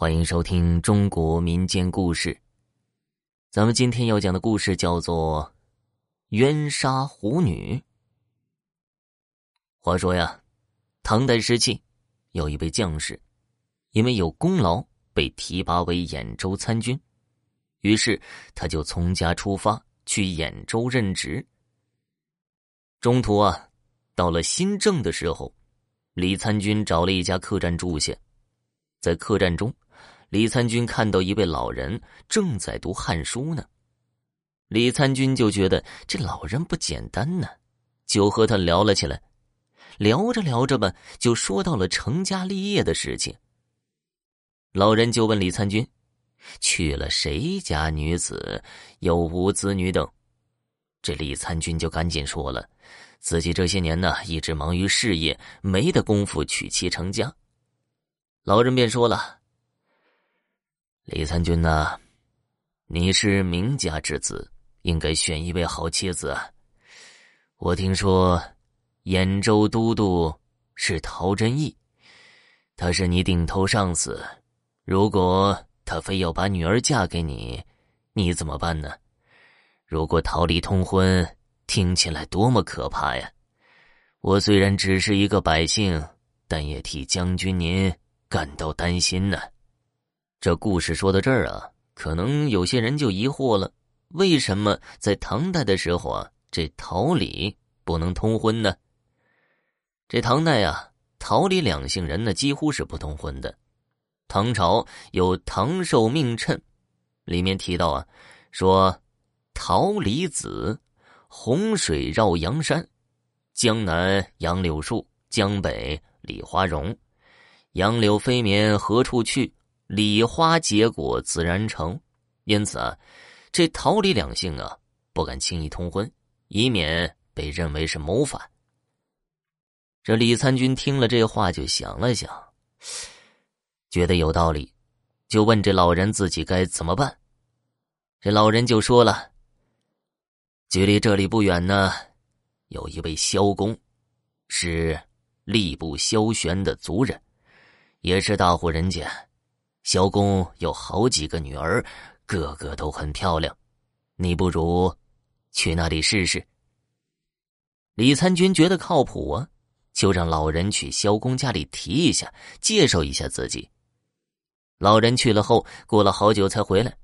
欢迎收听中国民间故事。咱们今天要讲的故事叫做《冤杀虎女》。话说呀，唐代时期有一位将士，因为有功劳被提拔为兖州参军，于是他就从家出发去兖州任职。中途啊，到了新郑的时候，李参军找了一家客栈住下，在客栈中。李参军看到一位老人正在读《汉书》呢，李参军就觉得这老人不简单呢，就和他聊了起来。聊着聊着吧，就说到了成家立业的事情。老人就问李参军：“娶了谁家女子，有无子女等？”这李参军就赶紧说了，自己这些年呢一直忙于事业，没得功夫娶妻成家。老人便说了。李参军呐，你是名家之子，应该选一位好妻子。我听说，兖州都督是陶真义，他是你顶头上司。如果他非要把女儿嫁给你，你怎么办呢？如果逃离通婚，听起来多么可怕呀！我虽然只是一个百姓，但也替将军您感到担心呢。这故事说到这儿啊，可能有些人就疑惑了：为什么在唐代的时候啊，这桃李不能通婚呢？这唐代啊，桃李两姓人呢，几乎是不通婚的。唐朝有《唐寿命谶》，里面提到啊，说桃李子，洪水绕阳山，江南杨柳树，江北李花荣，杨柳飞绵何处去？李花结果自然成，因此啊，这桃李两姓啊不敢轻易通婚，以免被认为是谋反。这李参军听了这话，就想了想，觉得有道理，就问这老人自己该怎么办。这老人就说了：“距离这里不远呢，有一位萧公，是吏部萧玄的族人，也是大户人家。”萧公有好几个女儿，个个都很漂亮，你不如去那里试试。李参军觉得靠谱啊，就让老人去萧公家里提一下，介绍一下自己。老人去了后，过了好久才回来，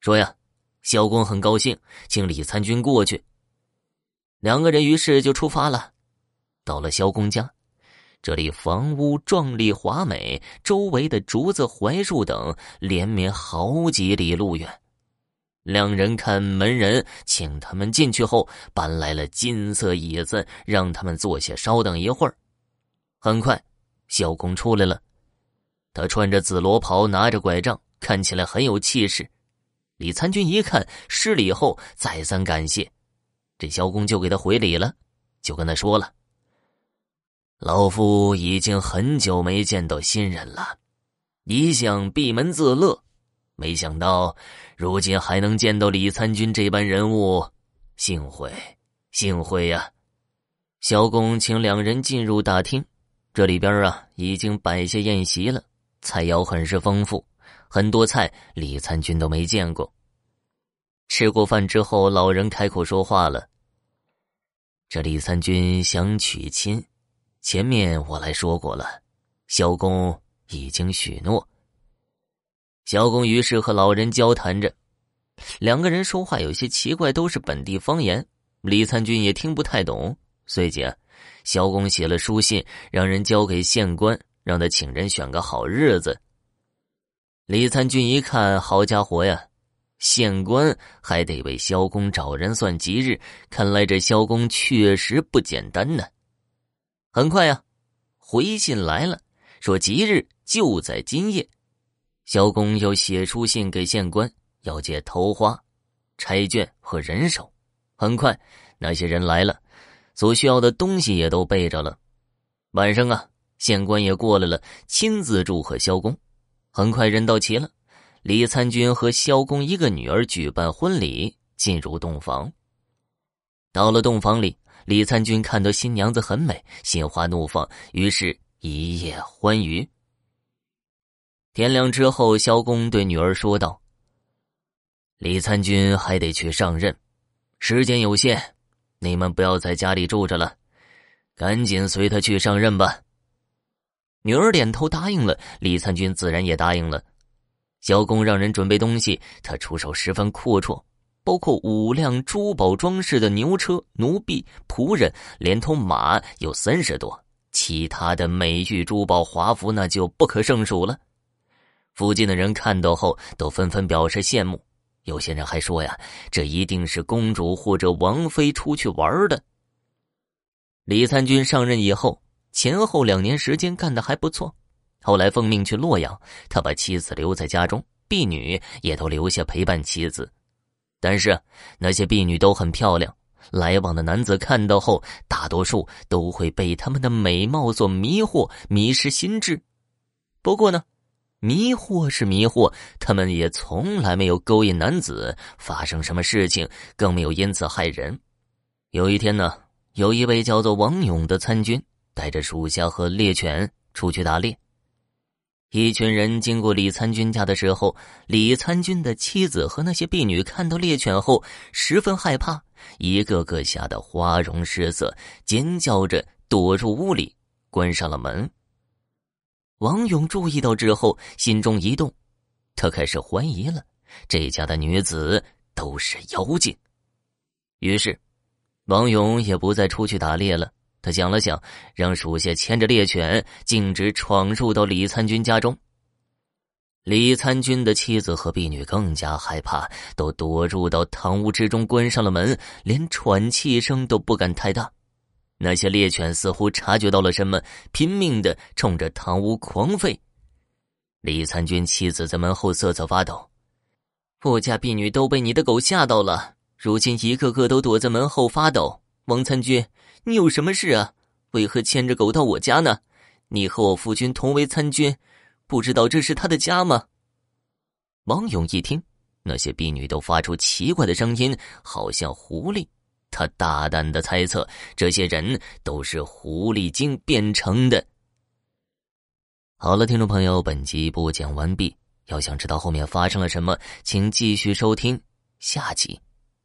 说呀，萧公很高兴，请李参军过去。两个人于是就出发了，到了萧公家。这里房屋壮丽华美，周围的竹子、槐树等连绵好几里路远。两人看门人请他们进去后，搬来了金色椅子，让他们坐下稍等一会儿。很快，萧公出来了，他穿着紫罗袍，拿着拐杖，看起来很有气势。李参军一看，施礼后再三感谢，这萧公就给他回礼了，就跟他说了。老夫已经很久没见到新人了，一向闭门自乐，没想到如今还能见到李参军这般人物，幸会，幸会呀！萧公请两人进入大厅，这里边啊已经摆下宴席了，菜肴很是丰富，很多菜李参军都没见过。吃过饭之后，老人开口说话了：“这李参军想娶亲。”前面我来说过了，萧公已经许诺。萧公于是和老人交谈着，两个人说话有些奇怪，都是本地方言，李参军也听不太懂。随即，萧公写了书信，让人交给县官，让他请人选个好日子。李参军一看，好家伙呀，县官还得为萧公找人算吉日，看来这萧公确实不简单呢。很快呀，回信来了，说吉日就在今夜。萧公又写出信给县官，要借头花、差券和人手。很快，那些人来了，所需要的东西也都备着了。晚上啊，县官也过来了，亲自祝贺萧公。很快人到齐了，李参军和萧公一个女儿举办婚礼，进入洞房。到了洞房里。李参军看到新娘子很美，心花怒放，于是一夜欢愉。天亮之后，萧公对女儿说道：“李参军还得去上任，时间有限，你们不要在家里住着了，赶紧随他去上任吧。”女儿点头答应了，李参军自然也答应了。萧公让人准备东西，他出手十分阔绰，包括五辆珠宝装饰的牛车、奴婢、仆人，连同马有三十多，其他的美玉、珠宝、华服那就不可胜数了。附近的人看到后，都纷纷表示羡慕，有些人还说呀：“这一定是公主或者王妃出去玩的。”李参军上任以后，前后两年时间干得还不错。后来奉命去洛阳，他把妻子留在家中，婢女也都留下陪伴妻子。但是那些婢女都很漂亮，来往的男子看到后，大多数都会被她们的美貌所迷惑，迷失心智。不过呢，迷惑是迷惑，他们也从来没有勾引男子发生什么事情，更没有因此害人。有一天呢，有一位叫做王勇的参军，带着属下和猎犬出去打猎。一群人经过李参军家的时候，李参军的妻子和那些婢女看到猎犬后十分害怕，一个个吓得花容失色，尖叫着躲入屋里，关上了门。王勇注意到之后，心中一动，他开始怀疑了：这家的女子都是妖精。于是，王勇也不再出去打猎了。他想了想，让属下牵着猎犬，径直闯入到李参军家中。李参军的妻子和婢女更加害怕，都躲入到堂屋之中，关上了门，连喘气声都不敢太大。那些猎犬似乎察觉到了什么，拼命的冲着堂屋狂吠。李参军妻子在门后瑟瑟发抖：“我家婢女都被你的狗吓到了，如今一个个都躲在门后发抖。”王参军。你有什么事啊？为何牵着狗到我家呢？你和我夫君同为参军，不知道这是他的家吗？王勇一听，那些婢女都发出奇怪的声音，好像狐狸。他大胆的猜测，这些人都是狐狸精变成的。好了，听众朋友，本集播讲完毕。要想知道后面发生了什么，请继续收听下集。